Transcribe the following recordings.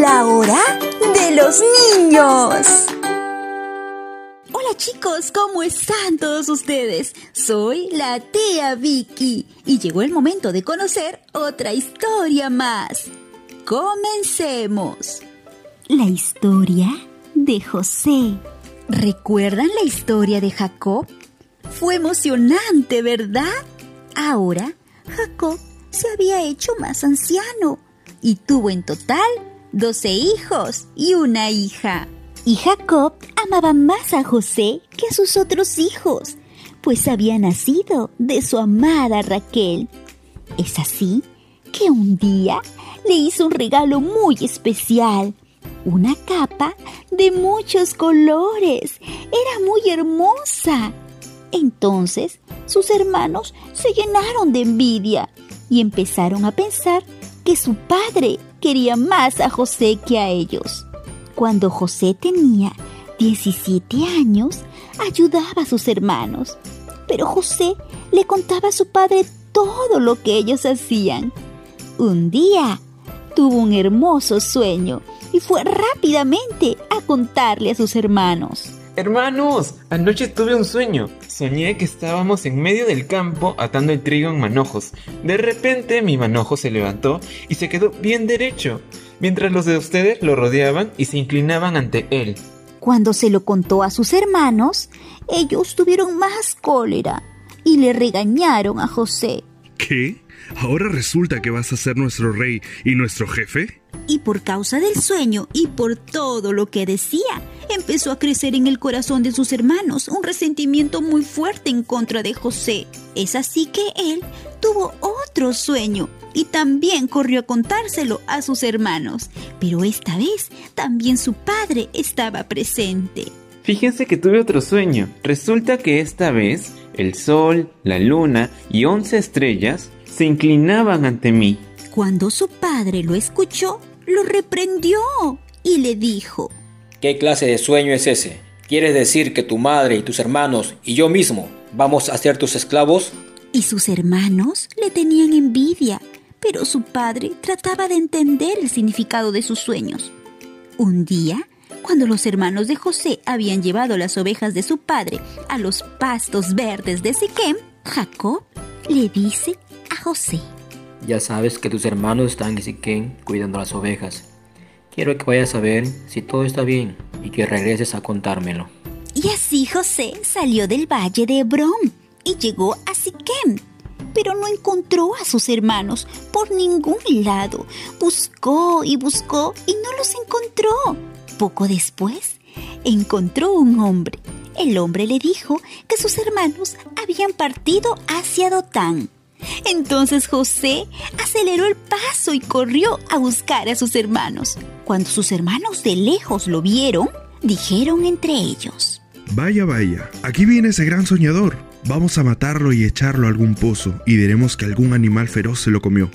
la hora de los niños. Hola chicos, ¿cómo están todos ustedes? Soy la tía Vicky y llegó el momento de conocer otra historia más. Comencemos. La historia de José. ¿Recuerdan la historia de Jacob? Fue emocionante, ¿verdad? Ahora, Jacob se había hecho más anciano y tuvo en total doce hijos y una hija. Y Jacob amaba más a José que a sus otros hijos, pues había nacido de su amada Raquel. Es así que un día le hizo un regalo muy especial, una capa de muchos colores. Era muy hermosa. Entonces sus hermanos se llenaron de envidia y empezaron a pensar que su padre quería más a José que a ellos. Cuando José tenía 17 años, ayudaba a sus hermanos, pero José le contaba a su padre todo lo que ellos hacían. Un día tuvo un hermoso sueño y fue rápidamente a contarle a sus hermanos. Hermanos, anoche tuve un sueño. Soñé que estábamos en medio del campo atando el trigo en manojos. De repente mi manojo se levantó y se quedó bien derecho, mientras los de ustedes lo rodeaban y se inclinaban ante él. Cuando se lo contó a sus hermanos, ellos tuvieron más cólera y le regañaron a José. ¿Qué? ¿Ahora resulta que vas a ser nuestro rey y nuestro jefe? Y por causa del sueño y por todo lo que decía, empezó a crecer en el corazón de sus hermanos un resentimiento muy fuerte en contra de José. Es así que él tuvo otro sueño y también corrió a contárselo a sus hermanos. Pero esta vez también su padre estaba presente. Fíjense que tuve otro sueño. Resulta que esta vez el sol, la luna y once estrellas se inclinaban ante mí. Cuando su padre lo escuchó, lo reprendió y le dijo, ¿Qué clase de sueño es ese? ¿Quieres decir que tu madre y tus hermanos y yo mismo vamos a ser tus esclavos? Y sus hermanos le tenían envidia, pero su padre trataba de entender el significado de sus sueños. Un día, cuando los hermanos de José habían llevado las ovejas de su padre a los pastos verdes de Siquem, Jacob le dice José. Ya sabes que tus hermanos están en Siquén cuidando las ovejas. Quiero que vayas a ver si todo está bien y que regreses a contármelo. Y así José salió del valle de Hebrón y llegó a Siquem, pero no encontró a sus hermanos por ningún lado. Buscó y buscó y no los encontró. Poco después, encontró un hombre. El hombre le dijo que sus hermanos habían partido hacia Dotán. Entonces José aceleró el paso y corrió a buscar a sus hermanos. Cuando sus hermanos de lejos lo vieron, dijeron entre ellos, Vaya, vaya, aquí viene ese gran soñador. Vamos a matarlo y echarlo a algún pozo y diremos que algún animal feroz se lo comió.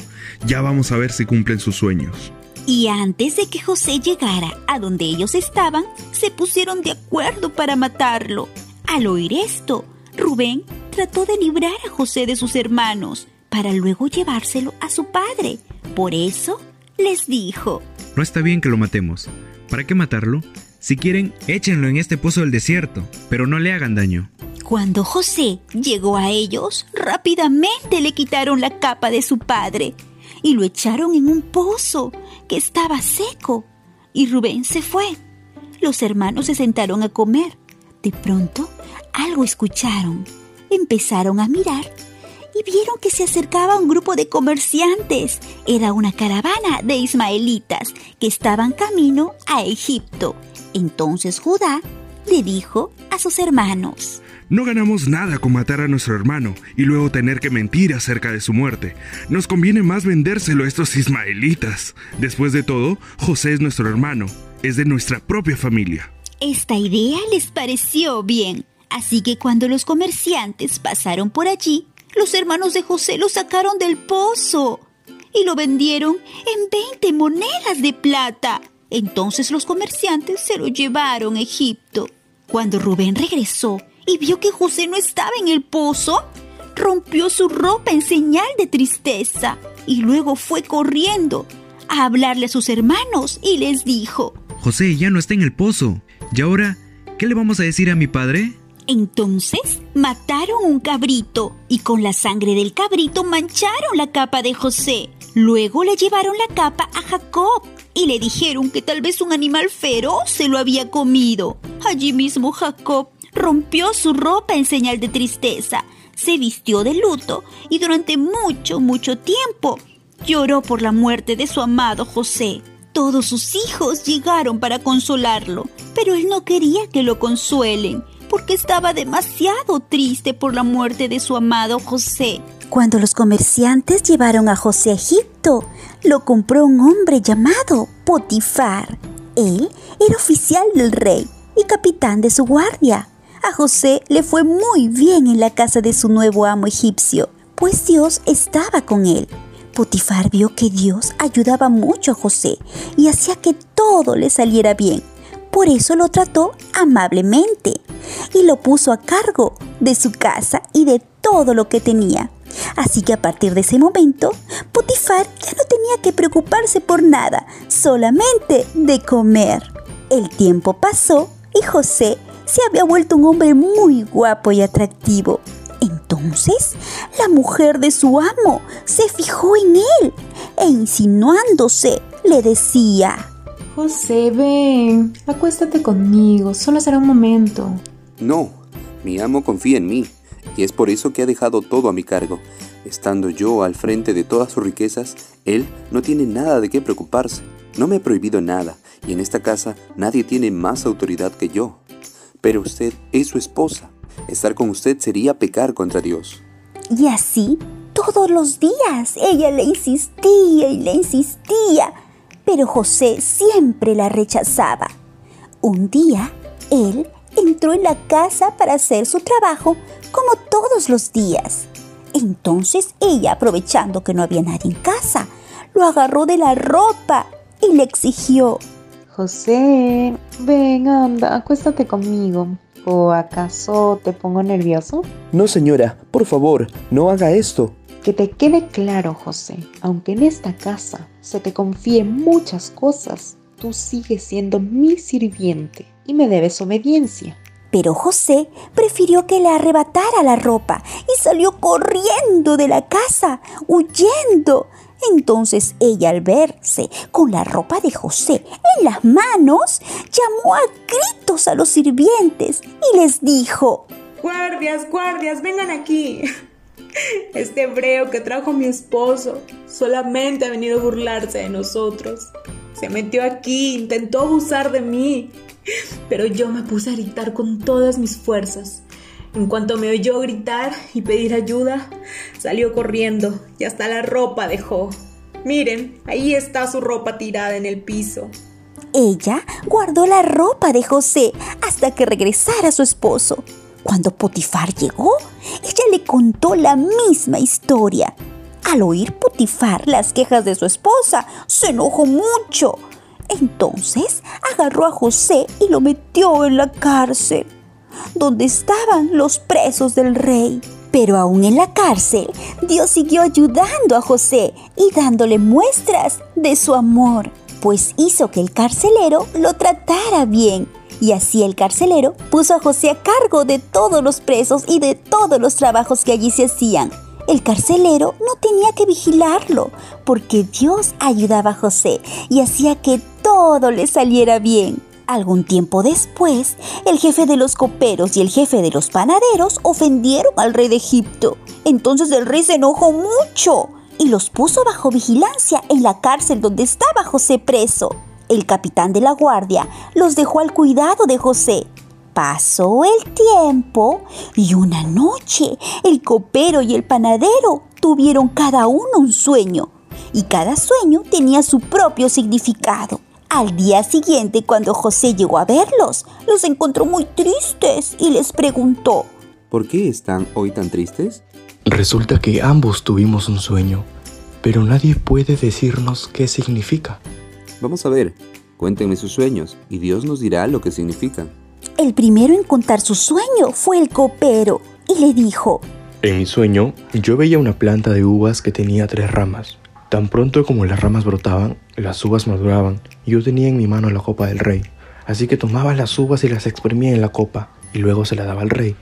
Ya vamos a ver si cumplen sus sueños. Y antes de que José llegara a donde ellos estaban, se pusieron de acuerdo para matarlo. Al oír esto, Rubén trató de librar a José de sus hermanos para luego llevárselo a su padre. Por eso les dijo, No está bien que lo matemos. ¿Para qué matarlo? Si quieren, échenlo en este pozo del desierto, pero no le hagan daño. Cuando José llegó a ellos, rápidamente le quitaron la capa de su padre y lo echaron en un pozo que estaba seco. Y Rubén se fue. Los hermanos se sentaron a comer. De pronto, algo escucharon empezaron a mirar y vieron que se acercaba un grupo de comerciantes. Era una caravana de ismaelitas que estaban camino a Egipto. Entonces Judá le dijo a sus hermanos, No ganamos nada con matar a nuestro hermano y luego tener que mentir acerca de su muerte. Nos conviene más vendérselo a estos ismaelitas. Después de todo, José es nuestro hermano, es de nuestra propia familia. Esta idea les pareció bien Así que cuando los comerciantes pasaron por allí, los hermanos de José lo sacaron del pozo y lo vendieron en 20 monedas de plata. Entonces los comerciantes se lo llevaron a Egipto. Cuando Rubén regresó y vio que José no estaba en el pozo, rompió su ropa en señal de tristeza y luego fue corriendo a hablarle a sus hermanos y les dijo, José ya no está en el pozo. ¿Y ahora qué le vamos a decir a mi padre? Entonces mataron un cabrito y con la sangre del cabrito mancharon la capa de José. Luego le llevaron la capa a Jacob y le dijeron que tal vez un animal feroz se lo había comido. Allí mismo Jacob rompió su ropa en señal de tristeza, se vistió de luto y durante mucho, mucho tiempo lloró por la muerte de su amado José. Todos sus hijos llegaron para consolarlo, pero él no quería que lo consuelen porque estaba demasiado triste por la muerte de su amado José. Cuando los comerciantes llevaron a José a Egipto, lo compró un hombre llamado Potifar. Él era oficial del rey y capitán de su guardia. A José le fue muy bien en la casa de su nuevo amo egipcio, pues Dios estaba con él. Potifar vio que Dios ayudaba mucho a José y hacía que todo le saliera bien. Por eso lo trató amablemente y lo puso a cargo de su casa y de todo lo que tenía. Así que a partir de ese momento, Potifar ya no tenía que preocuparse por nada, solamente de comer. El tiempo pasó y José se había vuelto un hombre muy guapo y atractivo. Entonces, la mujer de su amo se fijó en él e insinuándose le decía, José, ven, acuéstate conmigo, solo será un momento. No, mi amo confía en mí, y es por eso que ha dejado todo a mi cargo. Estando yo al frente de todas sus riquezas, él no tiene nada de qué preocuparse. No me ha prohibido nada, y en esta casa nadie tiene más autoridad que yo. Pero usted es su esposa. Estar con usted sería pecar contra Dios. Y así, todos los días, ella le insistía y le insistía pero José siempre la rechazaba. Un día, él entró en la casa para hacer su trabajo como todos los días. Entonces ella, aprovechando que no había nadie en casa, lo agarró de la ropa y le exigió. José, ven, anda, acuéstate conmigo. ¿O acaso te pongo nervioso? No, señora, por favor, no haga esto. Que te quede claro, José, aunque en esta casa se te confíe muchas cosas, tú sigues siendo mi sirviente y me debes obediencia. Pero José prefirió que le arrebatara la ropa y salió corriendo de la casa, huyendo. Entonces ella al verse con la ropa de José en las manos, llamó a gritos a los sirvientes y les dijo, Guardias, guardias, vengan aquí. Este hebreo que trajo mi esposo solamente ha venido a burlarse de nosotros. Se metió aquí, intentó abusar de mí, pero yo me puse a gritar con todas mis fuerzas. En cuanto me oyó gritar y pedir ayuda, salió corriendo y hasta la ropa dejó. Miren, ahí está su ropa tirada en el piso. Ella guardó la ropa de José hasta que regresara su esposo. Cuando Potifar llegó, ella le contó la misma historia. Al oír Potifar las quejas de su esposa, se enojó mucho. Entonces agarró a José y lo metió en la cárcel, donde estaban los presos del rey. Pero aún en la cárcel, Dios siguió ayudando a José y dándole muestras de su amor, pues hizo que el carcelero lo tratara bien y así el carcelero puso a José a cargo de todos los presos y de todos los trabajos que allí se hacían. El carcelero no tenía que vigilarlo, porque Dios ayudaba a José y hacía que todo le saliera bien. Algún tiempo después, el jefe de los coperos y el jefe de los panaderos ofendieron al rey de Egipto. Entonces el rey se enojó mucho y los puso bajo vigilancia en la cárcel donde estaba José preso. El capitán de la guardia los dejó al cuidado de José. Pasó el tiempo y una noche el copero y el panadero tuvieron cada uno un sueño y cada sueño tenía su propio significado. Al día siguiente, cuando José llegó a verlos, los encontró muy tristes y les preguntó, ¿Por qué están hoy tan tristes? Resulta que ambos tuvimos un sueño, pero nadie puede decirnos qué significa. Vamos a ver, cuéntenme sus sueños y Dios nos dirá lo que significan. El primero en contar su sueño fue el copero y le dijo, En mi sueño yo veía una planta de uvas que tenía tres ramas. Tan pronto como las ramas brotaban, las uvas maduraban, y yo tenía en mi mano la copa del rey. Así que tomaba las uvas y las exprimía en la copa, y luego se la daba al rey.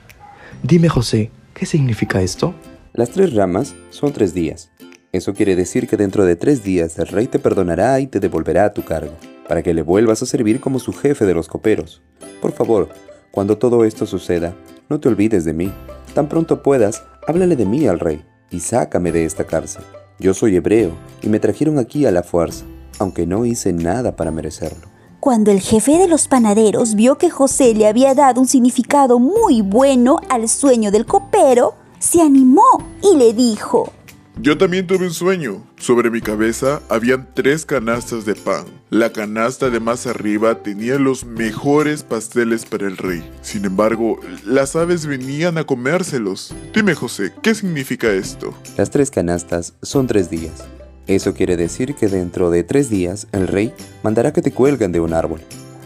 Dime, José, ¿qué significa esto? Las tres ramas son tres días. Eso quiere decir que dentro de tres días el rey te perdonará y te devolverá a tu cargo, para que le vuelvas a servir como su jefe de los coperos. Por favor, cuando todo esto suceda, no te olvides de mí. Tan pronto puedas, háblale de mí al rey y sácame de esta cárcel. Yo soy hebreo y me trajeron aquí a la fuerza, aunque no hice nada para merecerlo. Cuando el jefe de los panaderos vio que José le había dado un significado muy bueno al sueño del copero, se animó y le dijo, yo también tuve un sueño. Sobre mi cabeza habían tres canastas de pan. La canasta de más arriba tenía los mejores pasteles para el rey. Sin embargo, las aves venían a comérselos. Dime, José, ¿qué significa esto? Las tres canastas son tres días. Eso quiere decir que dentro de tres días el rey mandará que te cuelguen de un árbol.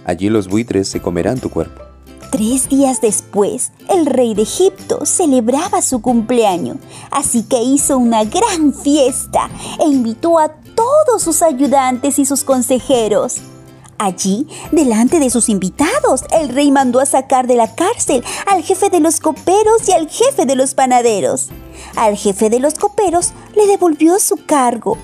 Allí los buitres se comerán tu cuerpo. Tres días después, el rey de Egipto celebraba su cumpleaños, así que hizo una gran fiesta e invitó a todos sus ayudantes y sus consejeros. Allí, delante de sus invitados, el rey mandó a sacar de la cárcel al jefe de los coperos y al jefe de los panaderos. Al jefe de los coperos le devolvió su cargo,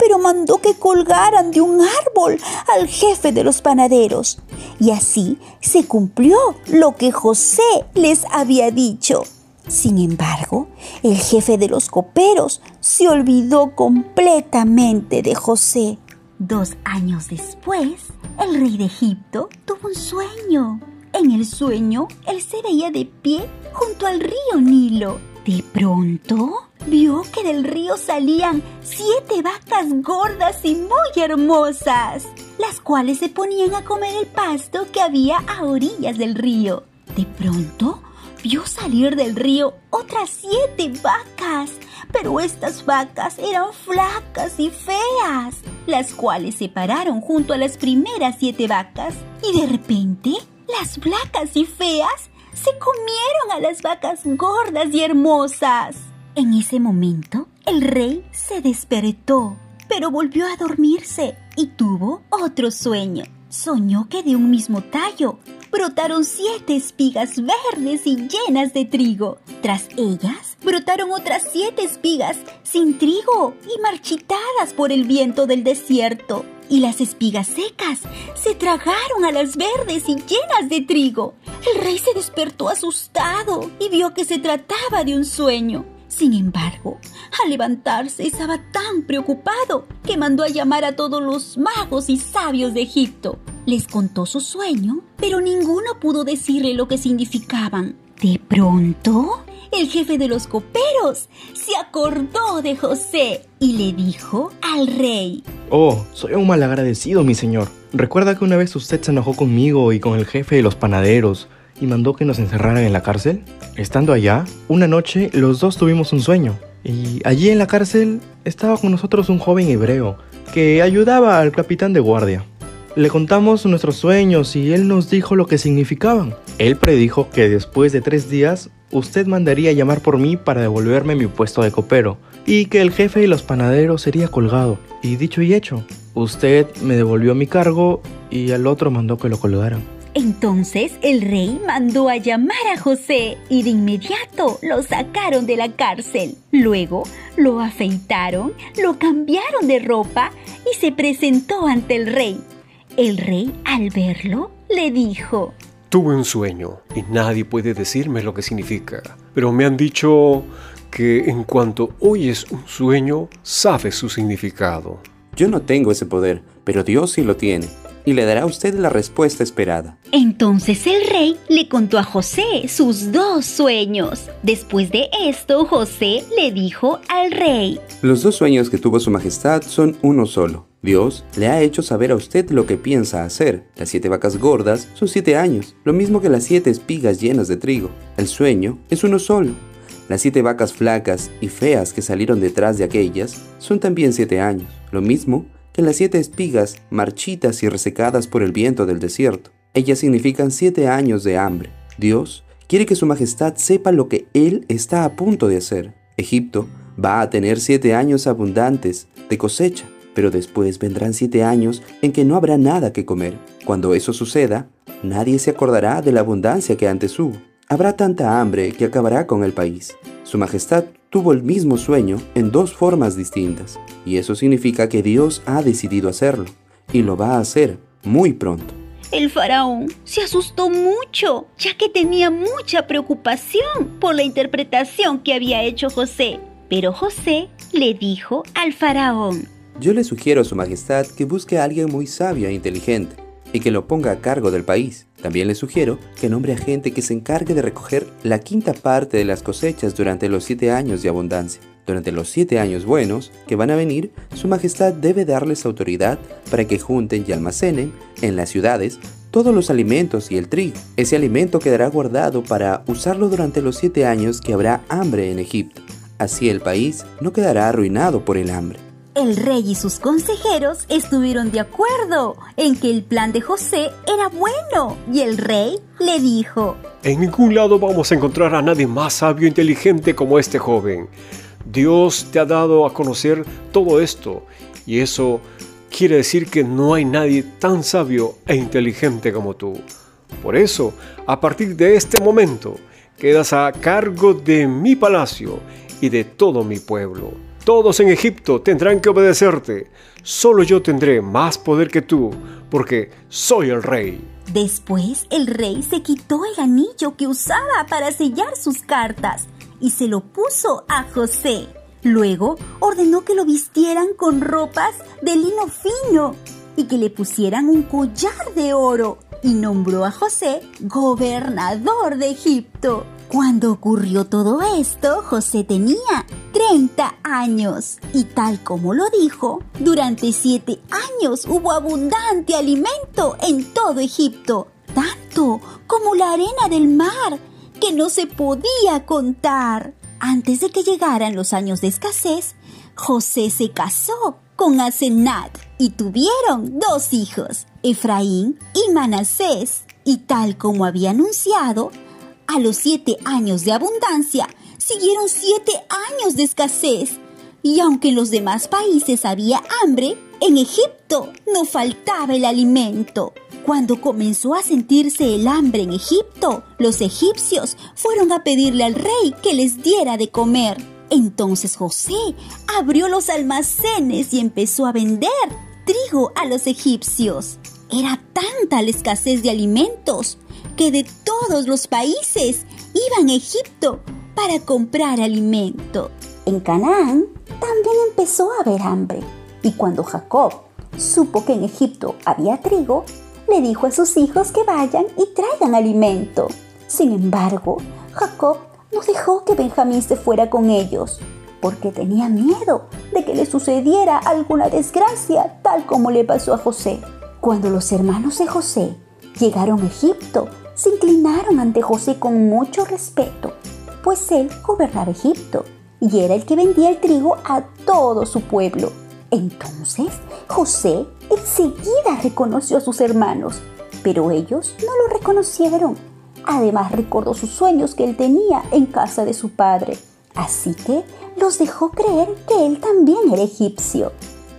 pero mandó que colgaran de un árbol al jefe de los panaderos. Y así se cumplió lo que José les había dicho. Sin embargo, el jefe de los coperos se olvidó completamente de José. Dos años después, el rey de Egipto tuvo un sueño. En el sueño, él se veía de pie junto al río Nilo. De pronto, vio que del río salían siete vacas gordas y muy hermosas, las cuales se ponían a comer el pasto que había a orillas del río. De pronto, vio salir del río otras siete vacas, pero estas vacas eran flacas y feas, las cuales se pararon junto a las primeras siete vacas y de repente las flacas y feas se comieron a las vacas gordas y hermosas. En ese momento, el rey se despertó, pero volvió a dormirse y tuvo otro sueño. Soñó que de un mismo tallo brotaron siete espigas verdes y llenas de trigo. Tras ellas, brotaron otras siete espigas sin trigo y marchitadas por el viento del desierto. Y las espigas secas se tragaron a las verdes y llenas de trigo. El rey se despertó asustado y vio que se trataba de un sueño. Sin embargo, al levantarse estaba tan preocupado que mandó a llamar a todos los magos y sabios de Egipto. Les contó su sueño, pero ninguno pudo decirle lo que significaban. De pronto, el jefe de los coperos se acordó de José y le dijo al rey, Oh, soy un malagradecido, mi señor. Recuerda que una vez usted se enojó conmigo y con el jefe de los panaderos y mandó que nos encerraran en la cárcel? Estando allá, una noche los dos tuvimos un sueño. Y allí en la cárcel estaba con nosotros un joven hebreo que ayudaba al capitán de guardia. Le contamos nuestros sueños y él nos dijo lo que significaban. Él predijo que después de tres días usted mandaría llamar por mí para devolverme mi puesto de copero y que el jefe de los panaderos sería colgado. Y dicho y hecho, usted me devolvió mi cargo y al otro mandó que lo colgaran. Entonces el rey mandó a llamar a José y de inmediato lo sacaron de la cárcel. Luego lo afeitaron, lo cambiaron de ropa y se presentó ante el rey. El rey, al verlo, le dijo, Tuve un sueño y nadie puede decirme lo que significa, pero me han dicho que en cuanto oyes un sueño, sabes su significado. Yo no tengo ese poder, pero Dios sí lo tiene y le dará a usted la respuesta esperada. Entonces el rey le contó a José sus dos sueños. Después de esto, José le dijo al rey, Los dos sueños que tuvo su majestad son uno solo. Dios le ha hecho saber a usted lo que piensa hacer. Las siete vacas gordas son siete años, lo mismo que las siete espigas llenas de trigo. El sueño es uno solo. Las siete vacas flacas y feas que salieron detrás de aquellas son también siete años, lo mismo que las siete espigas marchitas y resecadas por el viento del desierto. Ellas significan siete años de hambre. Dios quiere que su majestad sepa lo que Él está a punto de hacer. Egipto va a tener siete años abundantes de cosecha, pero después vendrán siete años en que no habrá nada que comer. Cuando eso suceda, nadie se acordará de la abundancia que antes hubo. Habrá tanta hambre que acabará con el país. Su Majestad tuvo el mismo sueño en dos formas distintas, y eso significa que Dios ha decidido hacerlo, y lo va a hacer muy pronto. El faraón se asustó mucho, ya que tenía mucha preocupación por la interpretación que había hecho José. Pero José le dijo al faraón, Yo le sugiero a Su Majestad que busque a alguien muy sabio e inteligente y que lo ponga a cargo del país. También le sugiero que nombre a gente que se encargue de recoger la quinta parte de las cosechas durante los siete años de abundancia. Durante los siete años buenos que van a venir, Su Majestad debe darles autoridad para que junten y almacenen en las ciudades todos los alimentos y el trigo. Ese alimento quedará guardado para usarlo durante los siete años que habrá hambre en Egipto. Así el país no quedará arruinado por el hambre. El rey y sus consejeros estuvieron de acuerdo en que el plan de José era bueno y el rey le dijo, En ningún lado vamos a encontrar a nadie más sabio e inteligente como este joven. Dios te ha dado a conocer todo esto y eso quiere decir que no hay nadie tan sabio e inteligente como tú. Por eso, a partir de este momento, quedas a cargo de mi palacio y de todo mi pueblo. Todos en Egipto tendrán que obedecerte. Solo yo tendré más poder que tú, porque soy el rey. Después el rey se quitó el anillo que usaba para sellar sus cartas y se lo puso a José. Luego ordenó que lo vistieran con ropas de lino fino y que le pusieran un collar de oro y nombró a José gobernador de Egipto. Cuando ocurrió todo esto, José tenía 30 años y tal como lo dijo, durante siete años hubo abundante alimento en todo Egipto, tanto como la arena del mar, que no se podía contar. Antes de que llegaran los años de escasez, José se casó con Asenat y tuvieron dos hijos, Efraín y Manasés. Y tal como había anunciado, a los siete años de abundancia siguieron siete años de escasez. Y aunque en los demás países había hambre, en Egipto no faltaba el alimento. Cuando comenzó a sentirse el hambre en Egipto, los egipcios fueron a pedirle al rey que les diera de comer. Entonces José abrió los almacenes y empezó a vender trigo a los egipcios. Era tanta la escasez de alimentos que de todos los países iban a Egipto para comprar alimento. En Canaán también empezó a haber hambre y cuando Jacob supo que en Egipto había trigo, le dijo a sus hijos que vayan y traigan alimento. Sin embargo, Jacob no dejó que Benjamín se fuera con ellos, porque tenía miedo de que le sucediera alguna desgracia, tal como le pasó a José. Cuando los hermanos de José llegaron a Egipto, se inclinaron ante José con mucho respeto, pues él gobernaba Egipto y era el que vendía el trigo a todo su pueblo. Entonces José enseguida reconoció a sus hermanos, pero ellos no lo reconocieron. Además recordó sus sueños que él tenía en casa de su padre. Así que los dejó creer que él también era egipcio.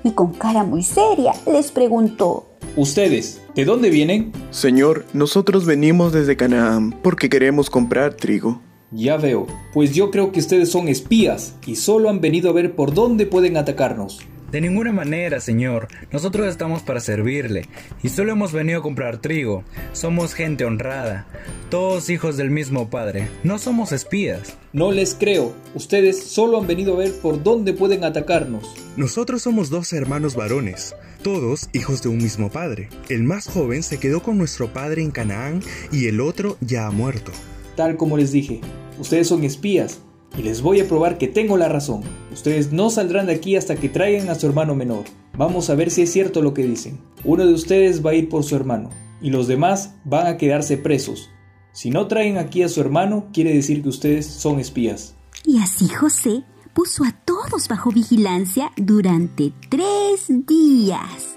Y con cara muy seria les preguntó, ¿Ustedes, de dónde vienen? Señor, nosotros venimos desde Canaán porque queremos comprar trigo. Ya veo, pues yo creo que ustedes son espías y solo han venido a ver por dónde pueden atacarnos. De ninguna manera, señor. Nosotros estamos para servirle y solo hemos venido a comprar trigo. Somos gente honrada, todos hijos del mismo padre. No somos espías. No les creo. Ustedes solo han venido a ver por dónde pueden atacarnos. Nosotros somos dos hermanos varones, todos hijos de un mismo padre. El más joven se quedó con nuestro padre en Canaán y el otro ya ha muerto. Tal como les dije, ustedes son espías y les voy a probar que tengo la razón. Ustedes no saldrán de aquí hasta que traigan a su hermano menor. Vamos a ver si es cierto lo que dicen. Uno de ustedes va a ir por su hermano y los demás van a quedarse presos. Si no traen aquí a su hermano, quiere decir que ustedes son espías. Y así José puso a todos bajo vigilancia durante tres días.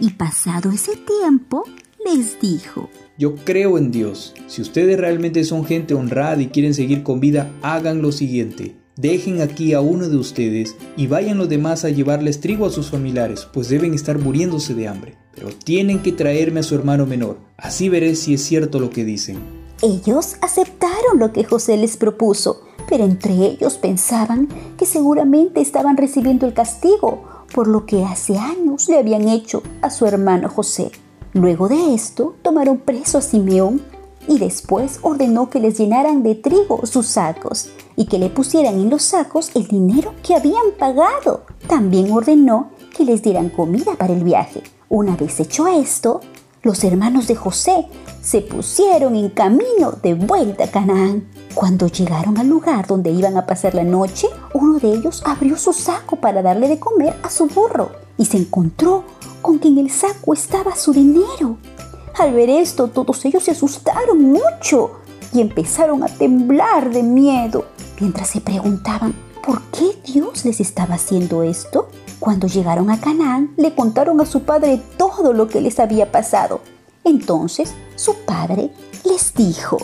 Y pasado ese tiempo, les dijo, Yo creo en Dios. Si ustedes realmente son gente honrada y quieren seguir con vida, hagan lo siguiente. dejen aquí a uno de ustedes y vayan los demás a llevarles trigo a sus familiares, pues deben estar muriéndose de hambre. Pero tienen que traerme a su hermano menor, así veré si es cierto lo que dicen. Ellos aceptaron lo que José les propuso, pero entre ellos pensaban que seguramente estaban recibiendo el castigo por lo que hace años le habían hecho a su hermano José. Luego de esto, tomaron preso a Simeón y después ordenó que les llenaran de trigo sus sacos y que le pusieran en los sacos el dinero que habían pagado. También ordenó que les dieran comida para el viaje. Una vez hecho esto, los hermanos de José se pusieron en camino de vuelta a Canaán. Cuando llegaron al lugar donde iban a pasar la noche, uno de ellos abrió su saco para darle de comer a su burro y se encontró con que en el saco estaba su dinero. Al ver esto, todos ellos se asustaron mucho y empezaron a temblar de miedo, mientras se preguntaban por qué Dios les estaba haciendo esto. Cuando llegaron a Canaán, le contaron a su padre todo lo que les había pasado. Entonces su padre les dijo,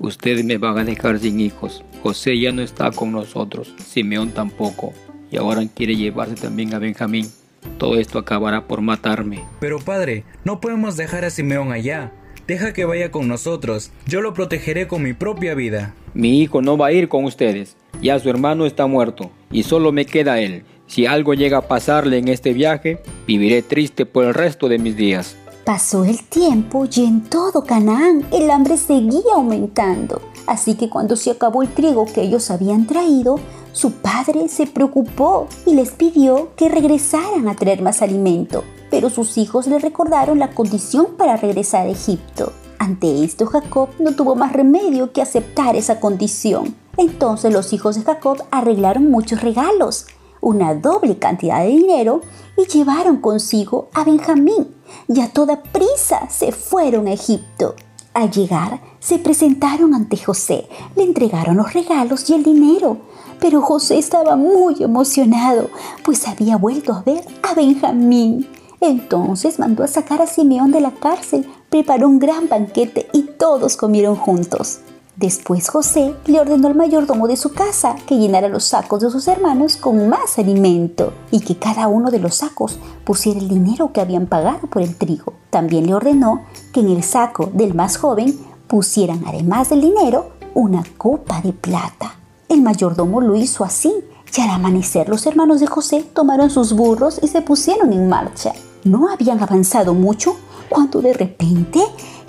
Ustedes me van a dejar sin hijos. José ya no está con nosotros, Simeón tampoco, y ahora quiere llevarse también a Benjamín. Todo esto acabará por matarme. Pero padre, no podemos dejar a Simeón allá. Deja que vaya con nosotros. Yo lo protegeré con mi propia vida. Mi hijo no va a ir con ustedes. Ya su hermano está muerto y solo me queda él. Si algo llega a pasarle en este viaje, viviré triste por el resto de mis días. Pasó el tiempo y en todo Canaán el hambre seguía aumentando. Así que cuando se acabó el trigo que ellos habían traído, su padre se preocupó y les pidió que regresaran a traer más alimento. Pero sus hijos le recordaron la condición para regresar a Egipto. Ante esto Jacob no tuvo más remedio que aceptar esa condición. Entonces los hijos de Jacob arreglaron muchos regalos, una doble cantidad de dinero y llevaron consigo a Benjamín y a toda prisa se fueron a Egipto. Al llegar, se presentaron ante José, le entregaron los regalos y el dinero, pero José estaba muy emocionado, pues había vuelto a ver a Benjamín. Entonces mandó a sacar a Simeón de la cárcel, preparó un gran banquete y todos comieron juntos. Después José le ordenó al mayordomo de su casa que llenara los sacos de sus hermanos con más alimento y que cada uno de los sacos pusiera el dinero que habían pagado por el trigo. También le ordenó que en el saco del más joven pusieran además del dinero una copa de plata. El mayordomo lo hizo así y al amanecer los hermanos de José tomaron sus burros y se pusieron en marcha. No habían avanzado mucho cuando de repente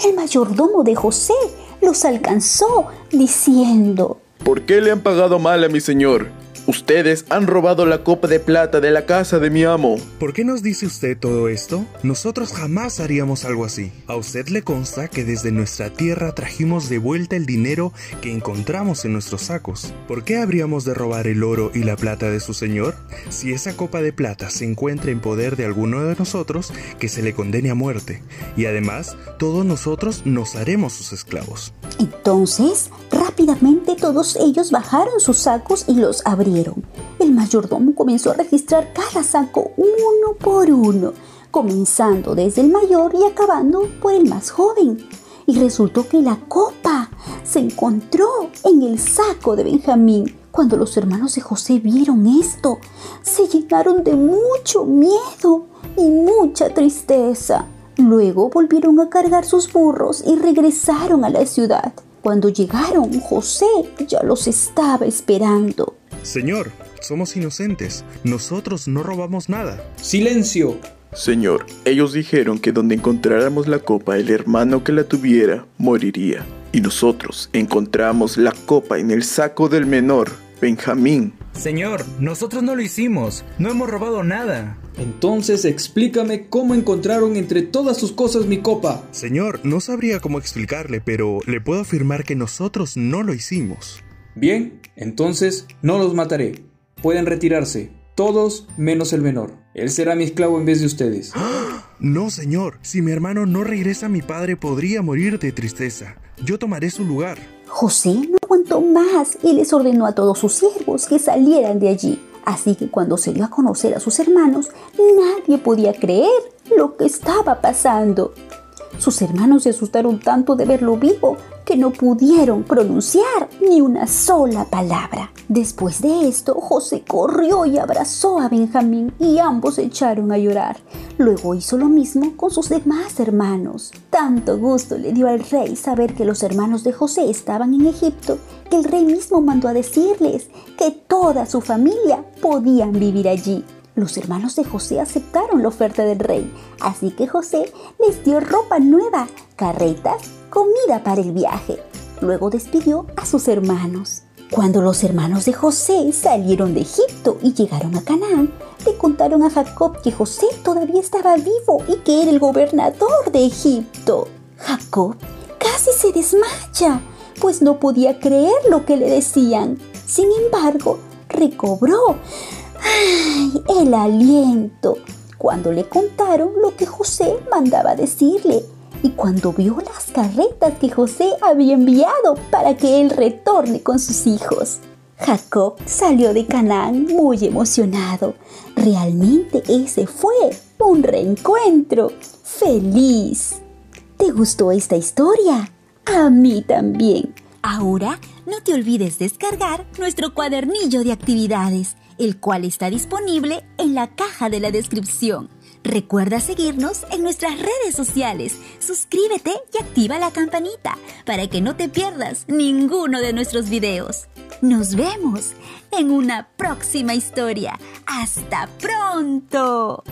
el mayordomo de José los alcanzó diciendo, ¿Por qué le han pagado mal a mi señor? Ustedes han robado la copa de plata de la casa de mi amo. ¿Por qué nos dice usted todo esto? Nosotros jamás haríamos algo así. A usted le consta que desde nuestra tierra trajimos de vuelta el dinero que encontramos en nuestros sacos. ¿Por qué habríamos de robar el oro y la plata de su señor? Si esa copa de plata se encuentra en poder de alguno de nosotros, que se le condene a muerte. Y además, todos nosotros nos haremos sus esclavos. Entonces, rápidamente todos ellos bajaron sus sacos y los abrieron. El mayordomo comenzó a registrar cada saco uno por uno, comenzando desde el mayor y acabando por el más joven. Y resultó que la copa se encontró en el saco de Benjamín. Cuando los hermanos de José vieron esto, se llenaron de mucho miedo y mucha tristeza. Luego volvieron a cargar sus burros y regresaron a la ciudad. Cuando llegaron, José ya los estaba esperando. Señor, somos inocentes. Nosotros no robamos nada. ¡Silencio! Señor, ellos dijeron que donde encontráramos la copa, el hermano que la tuviera moriría. Y nosotros encontramos la copa en el saco del menor, Benjamín. Señor, nosotros no lo hicimos. No hemos robado nada. Entonces explícame cómo encontraron entre todas sus cosas mi copa. Señor, no sabría cómo explicarle, pero le puedo afirmar que nosotros no lo hicimos. Bien, entonces no los mataré. Pueden retirarse, todos menos el menor. Él será mi esclavo en vez de ustedes. No, señor. Si mi hermano no regresa, mi padre podría morir de tristeza. Yo tomaré su lugar. José no aguantó más y les ordenó a todos sus siervos que salieran de allí. Así que cuando se dio a conocer a sus hermanos, nadie podía creer lo que estaba pasando. Sus hermanos se asustaron tanto de verlo vivo que no pudieron pronunciar ni una sola palabra. Después de esto, José corrió y abrazó a Benjamín y ambos echaron a llorar. Luego hizo lo mismo con sus demás hermanos. Tanto gusto le dio al rey saber que los hermanos de José estaban en Egipto que el rey mismo mandó a decirles que toda su familia podían vivir allí. Los hermanos de José aceptaron la oferta del rey, así que José les dio ropa nueva, carretas, comida para el viaje. Luego despidió a sus hermanos. Cuando los hermanos de José salieron de Egipto y llegaron a Canaán, le contaron a Jacob que José todavía estaba vivo y que era el gobernador de Egipto. Jacob casi se desmaya, pues no podía creer lo que le decían. Sin embargo, recobró el aliento cuando le contaron lo que José mandaba decirle y cuando vio las carretas que José había enviado para que él retorne con sus hijos. Jacob salió de Canaán muy emocionado. Realmente ese fue un reencuentro feliz. ¿Te gustó esta historia? A mí también. Ahora no te olvides descargar nuestro cuadernillo de actividades, el cual está disponible en la caja de la descripción. Recuerda seguirnos en nuestras redes sociales, suscríbete y activa la campanita para que no te pierdas ninguno de nuestros videos. Nos vemos en una próxima historia. ¡Hasta pronto!